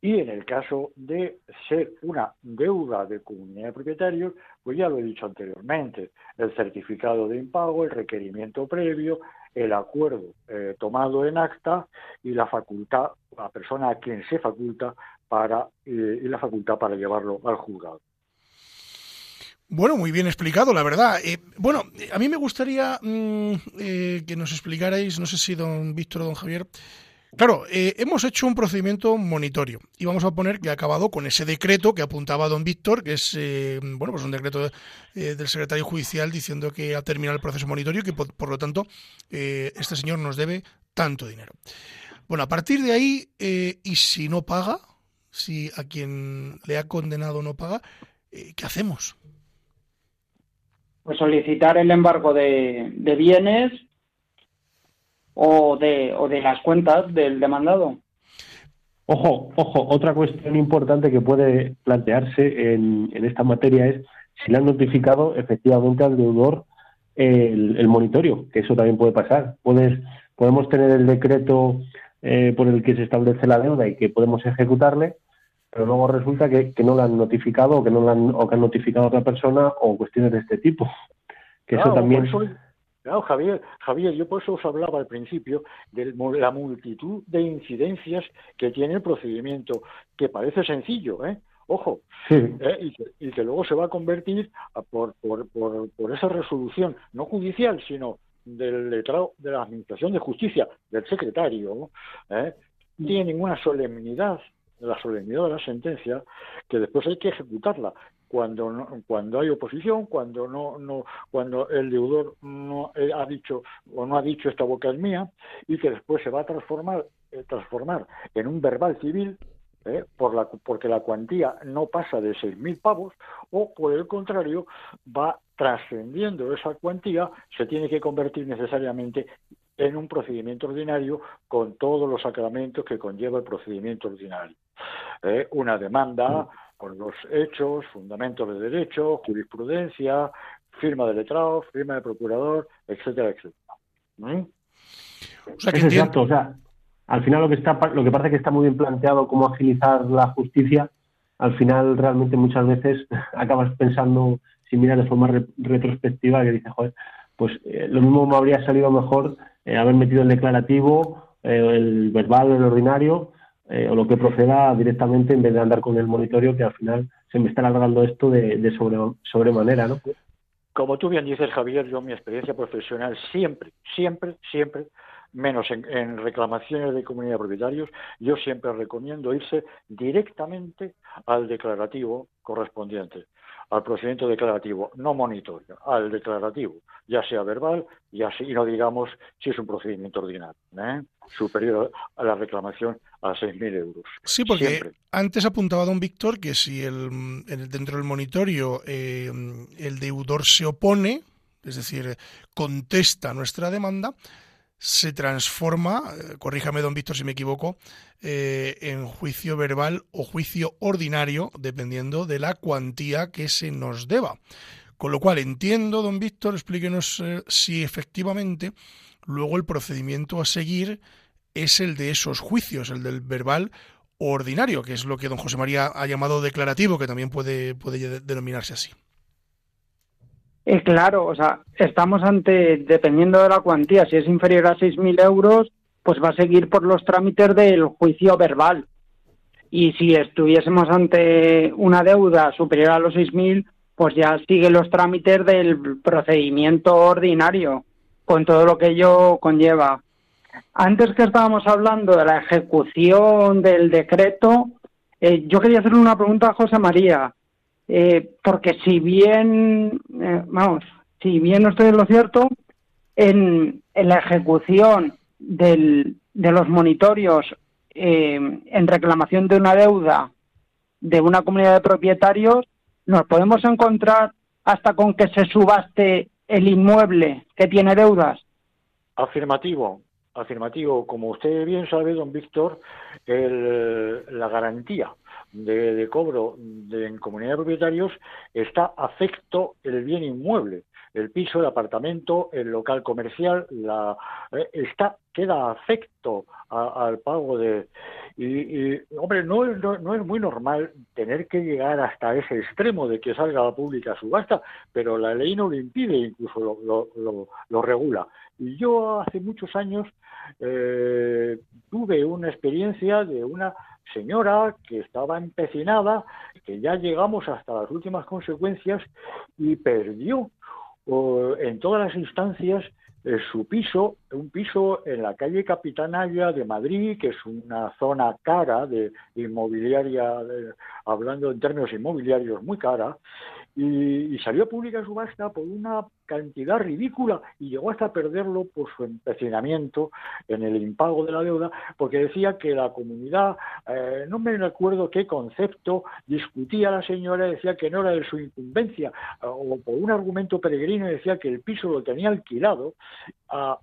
Y en el caso de ser una deuda de comunidad de propietarios, pues ya lo he dicho anteriormente, el certificado de impago, el requerimiento previo, el acuerdo eh, tomado en acta y la facultad, la persona a quien se faculta para eh, y la facultad para llevarlo al juzgado. Bueno, muy bien explicado, la verdad. Eh, bueno, a mí me gustaría mm, que nos explicarais, no sé si don Víctor o don Javier, Claro, eh, hemos hecho un procedimiento monitorio y vamos a poner que ha acabado con ese decreto que apuntaba don Víctor, que es eh, bueno pues un decreto eh, del secretario judicial diciendo que ha terminado el proceso monitorio y que por, lo tanto este señor nos debe tanto dinero. Bueno, a partir de ahí, y si no paga, si a quien le ha condenado no paga, ¿qué hacemos? Pues solicitar el embargo de, de bienes o de, o de las cuentas del demandado. Ojo, ojo, otra cuestión importante que puede plantearse en, en esta materia es si le han notificado efectivamente al deudor el, el monitorio, que eso también puede pasar. Puedes, podemos tener el decreto eh, por el que se establece la deuda y que podemos ejecutarle, pero luego resulta que, que no lo han notificado o que no lo han, o que han notificado a otra persona o cuestiones de este tipo. Que eso también. Claro, Javier, Javier, yo por eso os hablaba al principio de la multitud de incidencias que tiene el procedimiento, que parece sencillo, ¿eh? Ojo, ¿eh? y, que, luego se va a convertir por, por, por, esa resolución, no judicial, sino del letrado de la Administración de Justicia, del secretario, ¿eh? no tiene ninguna solemnidad, la solemnidad de la sentencia, que después hay que ejecutarla. Cuando cuando hay oposición, cuando no no cuando el deudor no eh, ha dicho o no ha dicho esta boca es mía y que después se va a transformar eh, transformar en un verbal civil eh, por la, porque la cuantía no pasa de 6.000 pavos o por el contrario va trascendiendo esa cuantía se tiene que convertir necesariamente en un procedimiento ordinario con todos los sacramentos que conlleva el procedimiento ordinario. una demanda, mm con los hechos, fundamentos de derecho, jurisprudencia, firma de letrado, firma de procurador, etcétera, etcétera. ¿Mm? O sea, que es exacto, o sea, al final lo que está lo que parece que está muy bien planteado cómo agilizar la justicia, al final realmente muchas veces acabas pensando si miras de forma retrospectiva que dices, joder, pues eh, lo mismo me habría salido mejor eh, haber metido el declarativo, eh, el verbal, el ordinario, eh, o lo que proceda directamente en vez de andar con el monitorio que al final se me está alargando esto de, de sobre, sobremanera, ¿no? Como tú bien dices, Javier, yo mi experiencia profesional siempre, siempre, siempre, menos en, reclamaciones de comunidad de propietarios, yo siempre recomiendo irse directamente al declarativo correspondiente. Al procedimiento declarativo, no monitorio, al declarativo, ya sea verbal, ya sea, y no digamos si es un procedimiento ordinario, ¿eh? superior a la reclamación a 6.000 euros. Sí, porque antes apuntaba don Víctor que si el, dentro del monitorio eh, el deudor se opone, es decir, contesta nuestra demanda, se transforma, eh, corríjame don Víctor si me equivoco, eh, en juicio verbal o juicio ordinario, dependiendo de la cuantía que se nos deba. Con lo cual entiendo, don Víctor, explíquenos eh, si efectivamente luego el procedimiento a seguir es el de esos juicios, el del verbal ordinario, que es lo que don José María ha llamado declarativo, que también puede, puede denominarse así. Eh, claro, o sea, estamos ante, dependiendo de la cuantía, si es inferior a 6.000 euros, pues va a seguir por los trámites del juicio verbal. Y si estuviésemos ante una deuda superior a los 6.000, pues ya sigue los trámites del procedimiento ordinario, con todo lo que ello conlleva. Antes que estábamos hablando de la ejecución del decreto, eh, yo quería hacerle una pregunta a José María. Eh, porque si bien, eh, vamos, si bien no estoy en lo cierto, en, la ejecución del, de los monitorios eh, en reclamación de una deuda de una comunidad de propietarios, nos podemos encontrar hasta con que se subaste el inmueble que tiene deudas. Afirmativo, afirmativo. Como usted bien sabe, don Víctor, la garantía de, cobro de, en comunidad de propietarios está afecto el bien inmueble el piso, el apartamento, el local comercial, la, eh, está queda afecto al pago de y, hombre no, no, es muy normal tener que llegar hasta ese extremo de que salga la pública subasta, pero la ley no lo impide, incluso lo, lo, lo, regula. Y yo hace muchos años eh, tuve una experiencia de una señora que estaba empecinada, que ya llegamos hasta las últimas consecuencias y perdió en todas las instancias eh, su piso, un piso en la calle Capitanaya de Madrid, que es una zona cara de inmobiliaria, hablando en términos inmobiliarios muy cara, y, salió a pública subasta por una cantidad ridícula y llegó hasta perderlo por su empecinamiento en el impago de la deuda, porque decía que la comunidad, eh, no me recuerdo qué concepto, discutía la señora, decía que no era de su incumbencia, eh, o por un argumento peregrino decía que el piso lo tenía alquilado a,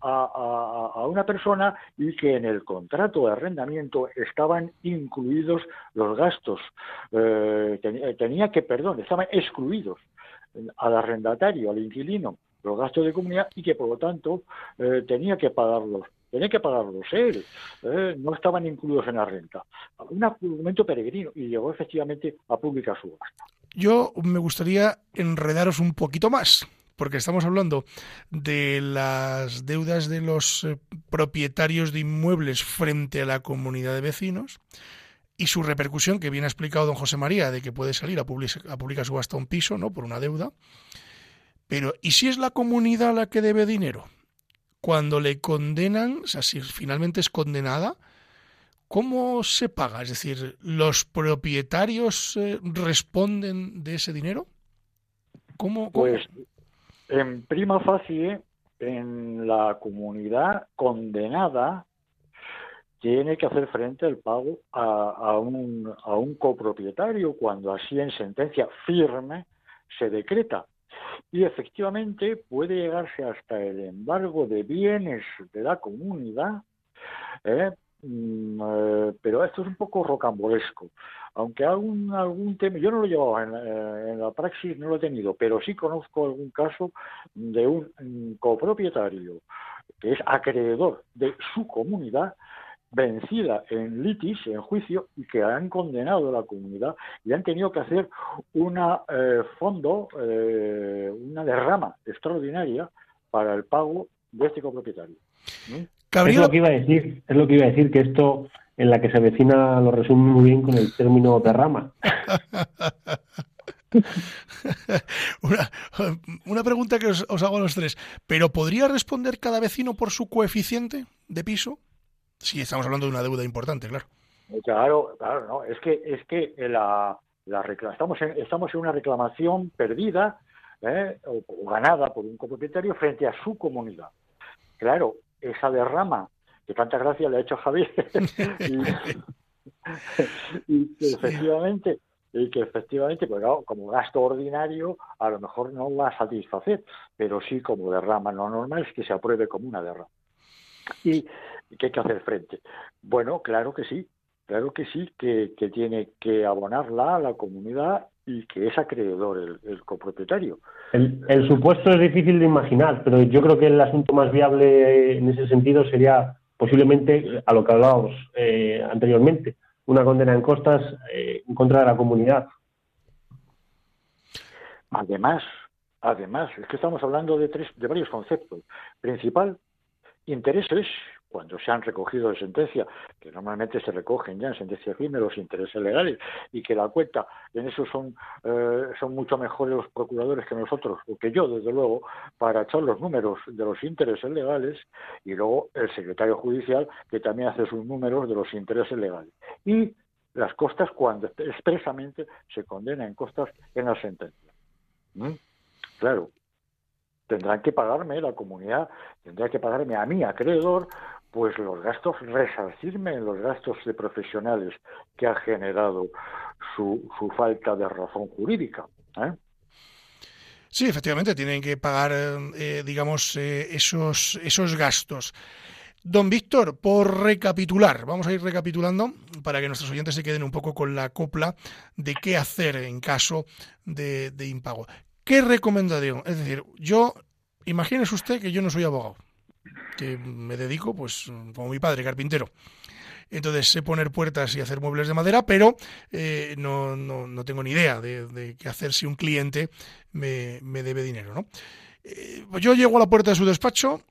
a, una persona y que en el contrato de arrendamiento estaban incluidos los gastos, eh, tenía que, perdón, estaban excluidos al arrendatario, al inquilino, los gastos de comunidad y que por lo tanto eh, tenía que pagarlos. Tenía que pagarlos él, eh, no estaban incluidos en la renta. Un argumento peregrino y llegó efectivamente a publicar su gasto. Yo me gustaría enredaros un poquito más porque estamos hablando de las deudas de los eh, propietarios de inmuebles frente a la comunidad de vecinos y su repercusión, que bien ha explicado don José María, de que puede salir a, publicar, a publicar subasta un piso, ¿no? Por una deuda. Pero, ¿y si es la comunidad la que debe dinero? Cuando le condenan, o sea, si finalmente es condenada, ¿cómo se paga? Es decir, ¿los propietarios eh, responden de ese dinero? ¿Cómo, Pues, en prima facie, en la comunidad condenada tiene que hacer frente al pago a, un, copropietario cuando así en sentencia firme se decreta. Y efectivamente puede llegarse hasta el embargo de bienes de la comunidad, ¿eh? mm, eh, pero esto es un poco rocambolesco. Aunque algún, algún tema, yo no lo he llevado en, eh, en, la praxis, no lo he tenido, pero sí conozco algún caso de un copropietario que es acreedor de su comunidad vencida en litis, en juicio, y que han condenado a la comunidad y han tenido que hacer una eh, fondo, eh, una derrama extraordinaria para el pago de este copropietario. ¿Mm? Es lo que iba a decir, es lo que iba a decir, que esto en la que se vecina lo resume muy bien con el término derrama. una, una, pregunta que os, os hago a los tres. ¿Pero podría responder cada vecino por su coeficiente de piso? Sí, estamos hablando de una deuda importante, claro. Claro, claro, no. Es que, es que la, La estamos, en, estamos en una reclamación perdida ¿eh? o, ganada por un copropietario frente a su comunidad. Claro, esa derrama que tanta gracia le ha hecho a Javier y, efectivamente y que efectivamente, pues como gasto ordinario, a lo mejor no va a satisfacer, pero sí como derrama. Lo normal es que se apruebe como una derrama. ¿Y qué hay que hacer frente? Bueno, claro que sí, claro que sí, que, tiene que abonarla a la comunidad y que es acreedor el, copropietario. El, supuesto es difícil de imaginar, pero yo creo que el asunto más viable en ese sentido sería posiblemente a lo que hablábamos eh, anteriormente, una condena en costas eh, en contra de la comunidad. Además, además, es que estamos hablando de tres, de varios conceptos. Principal, intereses, cuando se han recogido de sentencia, que normalmente se recogen ya en sentencia firme los intereses legales y que la cuenta en eso son, eh, son mucho mejores los procuradores que nosotros, o que yo, desde luego, para echar los números de los intereses legales y luego el secretario judicial que también hace sus números de los intereses legales. Y las costas cuando expresamente se condena en costas en la sentencia. ¿Mm? Claro, tendrán que pagarme la comunidad, tendrá que pagarme a mí, acreedor, pues los gastos, resarcirme en los gastos de profesionales que ha generado su, su falta de razón jurídica. ¿eh? Sí, efectivamente, tienen que pagar, eh, digamos, eh, esos, esos gastos. Don Víctor, por recapitular, vamos a ir recapitulando para que nuestros oyentes se queden un poco con la copla de qué hacer en caso de, de impago. ¿Qué recomendación? Es decir, yo, imagínese usted que yo no soy abogado que me dedico, pues, como mi padre, carpintero. Entonces sé poner puertas y hacer muebles de madera, pero eh, no, no, tengo ni idea de, qué hacer si un cliente me, debe dinero. ¿no? Eh, pues yo llego a la puerta de su despacho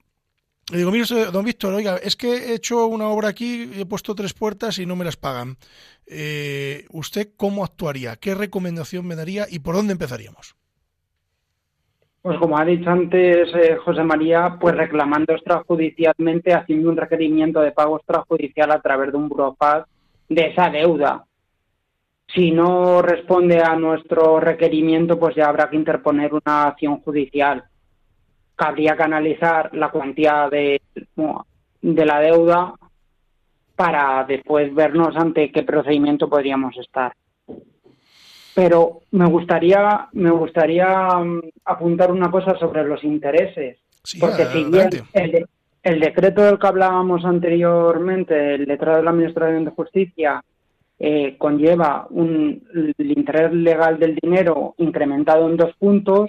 y digo, mire, don Víctor, oiga, es que he hecho una obra aquí, he puesto tres puertas y no me las pagan. Eh, ¿Usted cómo actuaría? ¿Qué recomendación me daría y por dónde empezaríamos? Pues como ha dicho antes eh, José María, pues reclamando extrajudicialmente, haciendo un requerimiento de pago extrajudicial a través de un burofax de esa deuda. Si no responde a nuestro requerimiento, pues ya habrá que interponer una acción judicial. Cabría canalizar la cuantía de, de la deuda para después vernos ante qué procedimiento podríamos estar pero me gustaría me gustaría mm, apuntar una cosa sobre los intereses. Porque si bien el, decreto del que hablábamos anteriormente el letrado de la administración de justicia eh, conlleva un, el interés legal del dinero incrementado en dos puntos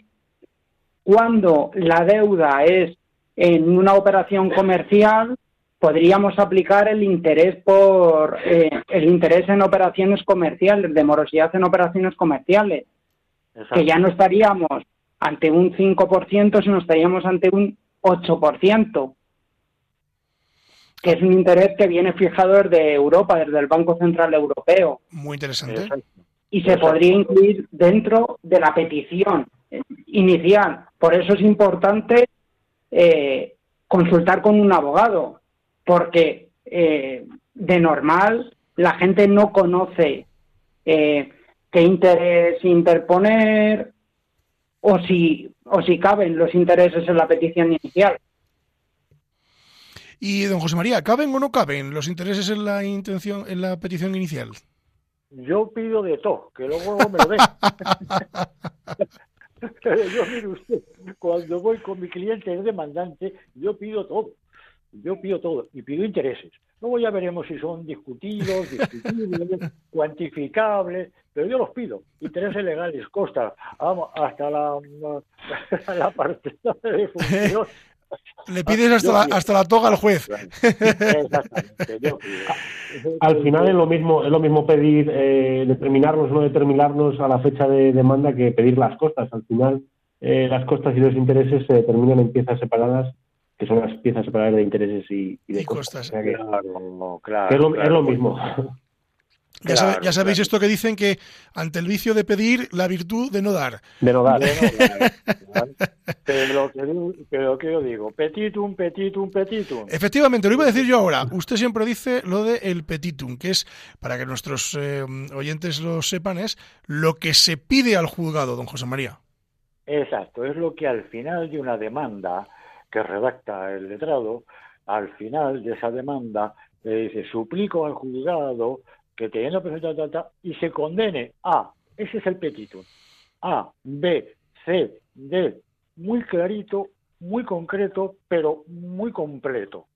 cuando la deuda es en una operación comercial podríamos aplicar el interés por eh, el interés en operaciones comerciales, de morosidad en operaciones comerciales, que ya no estaríamos ante un 5%, sino estaríamos ante un 8%, que es un interés que viene fijado desde Europa, desde el Banco Central Europeo. Muy interesante. Y se podría incluir dentro de la petición inicial. Por eso es importante eh, consultar con un abogado, porque eh, de normal la gente no conoce eh, qué interés interponer o si, o si caben los intereses en la petición inicial. Y don José María, ¿caben o no caben los intereses en la intención, en la petición inicial? Yo pido de todo, que luego me lo den. yo mire usted, cuando voy con mi cliente el demandante, yo pido todo. Yo pido todo y pido intereses. Luego ya veremos si son discutidos, discutibles, cuantificables, pero yo los pido. Intereses legales, costa, vamos, hasta la, la, parte de función. Le pides hasta, la, hasta la toga al juez. Exactamente. Al final es lo mismo, es lo mismo pedir eh, determinarnos o no determinarnos a la fecha de demanda que pedir las costas. Al final eh, las costas y los intereses se determinan en piezas separadas que son las piezas separadas de intereses y, de costas. es, lo, mismo. Ya, sabéis esto que dicen que ante el vicio de pedir, la virtud de no dar. De no dar. pero, lo que, yo digo, petitum, petitum, petitum. Efectivamente, lo iba a decir yo ahora. Usted siempre dice lo de el petitum, que es, para que nuestros eh, oyentes lo sepan, es lo que se pide al juzgado, don José María. Exacto, es lo que al final de una demanda que redacta el letrado, al final de esa demanda le dice, suplico al juzgado que teniendo perfecta y se condene a, ese es el petitum, A, B, C, D, muy clarito, muy concreto, pero muy completo.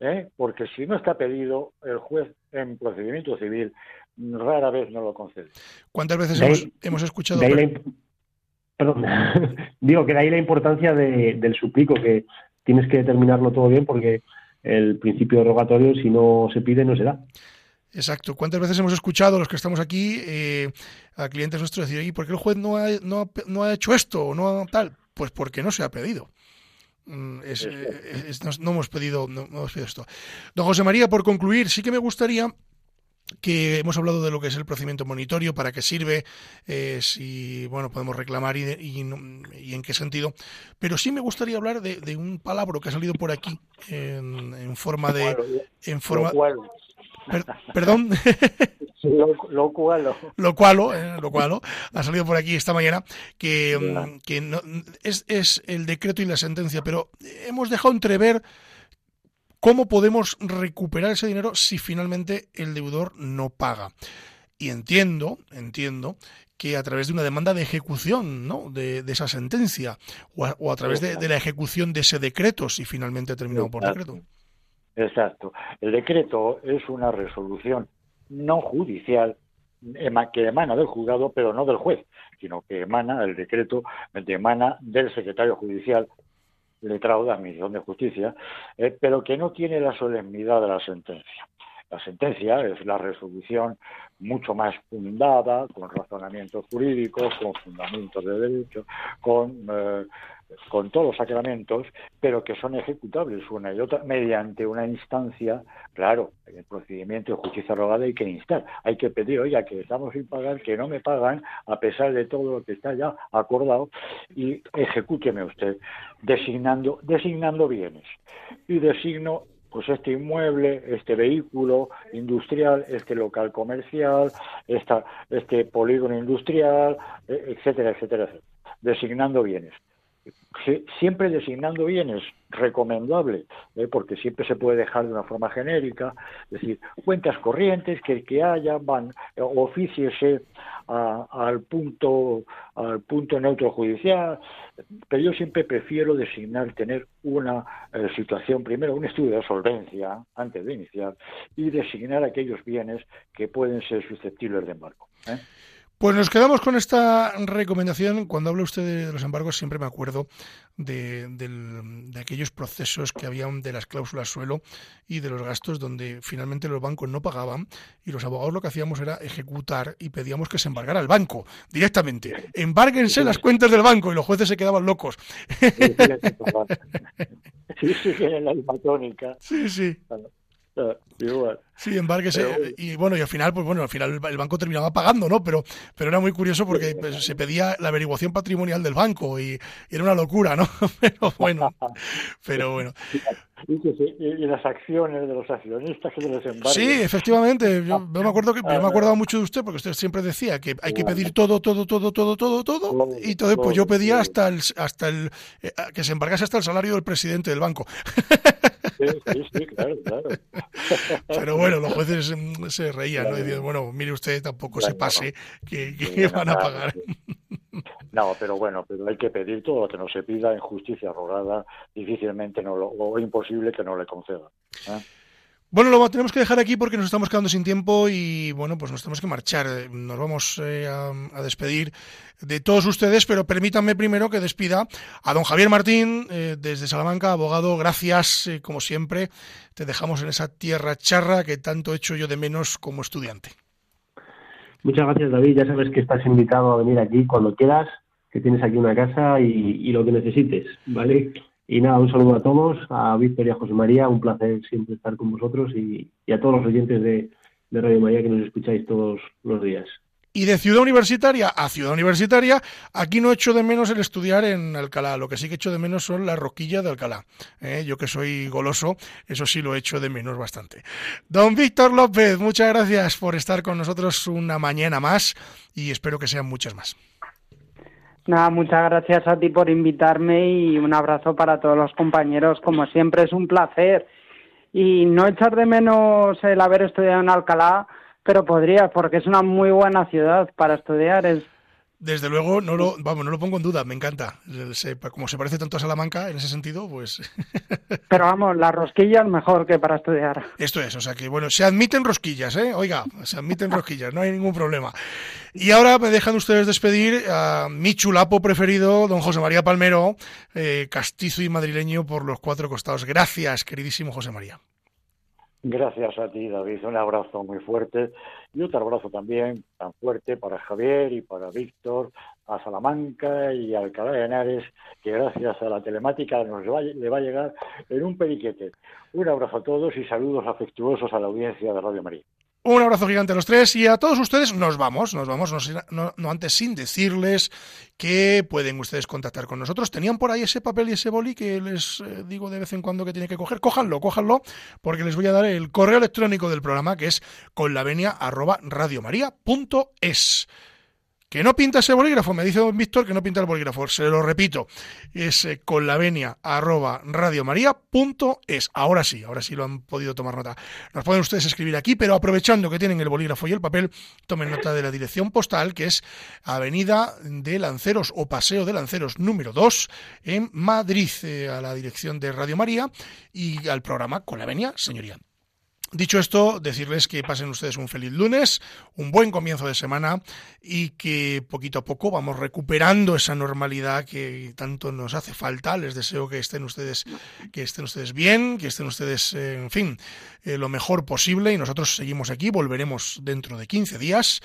¿eh? Porque si no está pedido, el juez en procedimiento civil rara vez no lo concede. ¿Cuántas veces hemos, escuchado? Perdón, digo que de ahí la importancia del suplico, que tienes que determinarlo todo bien porque el principio de rogatorio, si no se pide, no se da. Exacto. ¿Cuántas veces hemos escuchado, los que estamos aquí, eh, a clientes nuestros decir, ¿y por qué el juez no ha, no, no ha hecho esto o no tal? Pues porque no se ha pedido. Mm, eh, no, hemos pedido, no, hemos pedido esto. Don José María, por concluir, sí que me gustaría que hemos hablado de lo que es el procedimiento monitorio, para qué sirve, eh, si bueno podemos reclamar y, y, en qué sentido. Pero sí me gustaría hablar de, un palabra que ha salido por aquí en, forma de en forma perdón. Lo, cual lo cual eh, lo cual ha salido por aquí esta mañana que, mm, que no, es, es el decreto y la sentencia, pero hemos dejado entrever cómo podemos recuperar ese dinero si finalmente el deudor no paga. Y entiendo, entiendo que a través de una demanda de ejecución ¿no? de, esa sentencia o a, través de, de, la ejecución de ese decreto, si finalmente ha terminado por decreto. Exacto. El decreto es una resolución no judicial que emana del juzgado, pero no del juez, sino que emana, el decreto emana del secretario judicial, letrado de Admisión de Justicia, eh, pero que no tiene la solemnidad de la sentencia. La sentencia es la resolución mucho más fundada, con razonamientos jurídicos, con fundamentos de derecho, con eh, con todos los sacramentos, pero que son ejecutables una y otra mediante una instancia, claro, el procedimiento de justicia rogada hay que instar, hay que pedir, oiga, que estamos sin pagar, que no me pagan, a pesar de todo lo que está ya acordado, y ejecúteme usted, designando, designando bienes. Y designo pues este inmueble, este vehículo industrial, este local comercial, esta, este polígono industrial, e, etcétera, etcétera, etcétera, designando bienes siempre designando bienes, recomendable, ¿eh? porque siempre se puede dejar de una forma genérica, es decir, cuentas corrientes que que haya van, eh, oficiese al punto al punto neutro judicial, pero yo siempre prefiero designar, tener una eh, situación, primero un estudio de solvencia antes de iniciar y designar aquellos bienes que pueden ser susceptibles de embargo. Pues nos quedamos con esta recomendación. Cuando habla usted de los embargos, siempre me acuerdo de, aquellos procesos que habían de las cláusulas suelo y de los gastos donde finalmente los bancos no pagaban y los abogados lo que hacíamos era ejecutar y pedíamos que se embargara el banco directamente. Embárguense las cuentas del banco y los jueces se quedaban locos. Sí, sí, la tónica. Sí, sí. Sí, embárguese. Y bueno, y al final, pues bueno, al final el banco terminaba pagando, ¿no? Pero, pero era muy curioso porque pues, se pedía la averiguación patrimonial del banco y, era una locura, ¿no? Pero bueno, pero bueno. Y, las acciones de los accionistas que les embargan. Sí, efectivamente. Yo, me acuerdo que yo me acordaba mucho de usted porque usted siempre decía que hay que pedir todo, todo, todo, todo, todo, todo. Y entonces, pues yo pedía hasta el, hasta el eh, que se embargase hasta el salario del presidente del banco. Sí, sí, claro, claro. Pero bueno, los jueces se reían, ¿no? Y bueno, mire usted, tampoco se pase, que, van a pagar. No, pero bueno, pero hay que pedir todo lo que no se pida en justicia rogada, difícilmente no lo, o imposible que no le conceda. ¿eh? Bueno, lo tenemos que dejar aquí porque nos estamos quedando sin tiempo y bueno, pues nos tenemos que marchar. Nos vamos eh, a, despedir de todos ustedes, pero permítanme primero que despida a don Javier Martín eh, desde Salamanca, abogado. Gracias, eh, como siempre. Te dejamos en esa tierra charra que tanto he hecho yo de menos como estudiante. Muchas gracias, David. Ya sabes que estás invitado a venir aquí cuando quieras, que tienes aquí una casa y, y lo que necesites, ¿vale? Y nada, un saludo a todos, a Víctor y a José María, un placer siempre estar con vosotros y, a todos los oyentes de, de Radio María que nos escucháis todos los días. Y de ciudad universitaria a ciudad universitaria, aquí no echo de menos el estudiar en Alcalá. Lo que sí que echo de menos son las roquillas de Alcalá. ¿eh? Yo que soy goloso, eso sí lo echo de menos bastante. Don Víctor López, muchas gracias por estar con nosotros una mañana más y espero que sean muchas más. Nada, muchas gracias a ti por invitarme y un abrazo para todos los compañeros. Como siempre es un placer. Y no echar de menos el haber estudiado en Alcalá, pero podría, porque es una muy buena ciudad para estudiar. Es desde luego, no lo, vamos, no lo pongo en duda, me encanta. como se parece tanto a Salamanca en ese sentido, pues. Pero vamos, la rosquilla es mejor que para estudiar. Esto es, o sea que bueno, se admiten rosquillas, ¿eh? Oiga, se admiten rosquillas, no hay ningún problema. Y ahora me dejan ustedes despedir a mi chulapo preferido, don José María Palmero, eh, castizo y madrileño por los cuatro costados. Gracias, queridísimo José María. Gracias a ti, David. Un abrazo muy fuerte y otro abrazo también tan fuerte para Javier y para Víctor, a Salamanca y a Alcalá de Henares, que gracias a la telemática nos le va a llegar en un periquete. Un abrazo a todos y saludos afectuosos a la audiencia de Radio María. Un abrazo gigante a los tres y a todos ustedes nos vamos, nos vamos, no, antes sin decirles que pueden ustedes contactar con nosotros. Tenían por ahí ese papel y ese boli que les eh, digo de vez en cuando que tienen que coger. Cójanlo, cójanlo, porque les voy a dar el correo electrónico del programa que es conlavenia@radiomaria.es. Que no pinta ese bolígrafo, me dice don Víctor que no pinta el bolígrafo, se lo repito, es eh, con la venia arroba radiomaria.es. Ahora sí, ahora sí lo han podido tomar nota. Nos pueden ustedes escribir aquí, pero aprovechando que tienen el bolígrafo y el papel, tomen nota de la dirección postal, que es Avenida de Lanceros o Paseo de Lanceros número 2 en Madrid, eh, a la dirección de Radio María y al programa con la venia, señoría. Dicho esto, decirles que pasen ustedes un feliz lunes, un buen comienzo de semana y que poquito a poco vamos recuperando esa normalidad que tanto nos hace falta. Les deseo que estén ustedes, que estén ustedes bien, que estén ustedes, en fin, eh, lo mejor posible y nosotros seguimos aquí, volveremos dentro de 15 días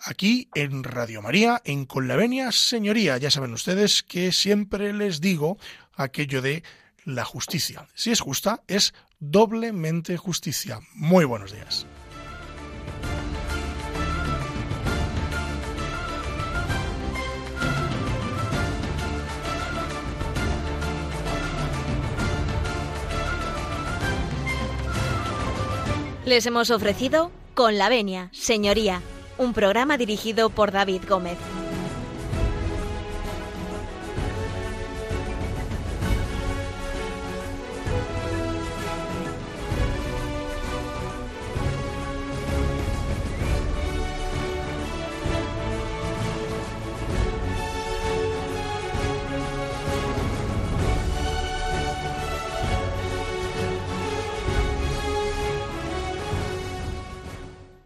aquí en Radio María, en Con Señoría. Ya saben ustedes que siempre les digo aquello de la justicia. Si es justa, es doblemente justicia. Muy buenos días. Les hemos ofrecido Con la Venia, Señoría, un programa dirigido por David Gómez.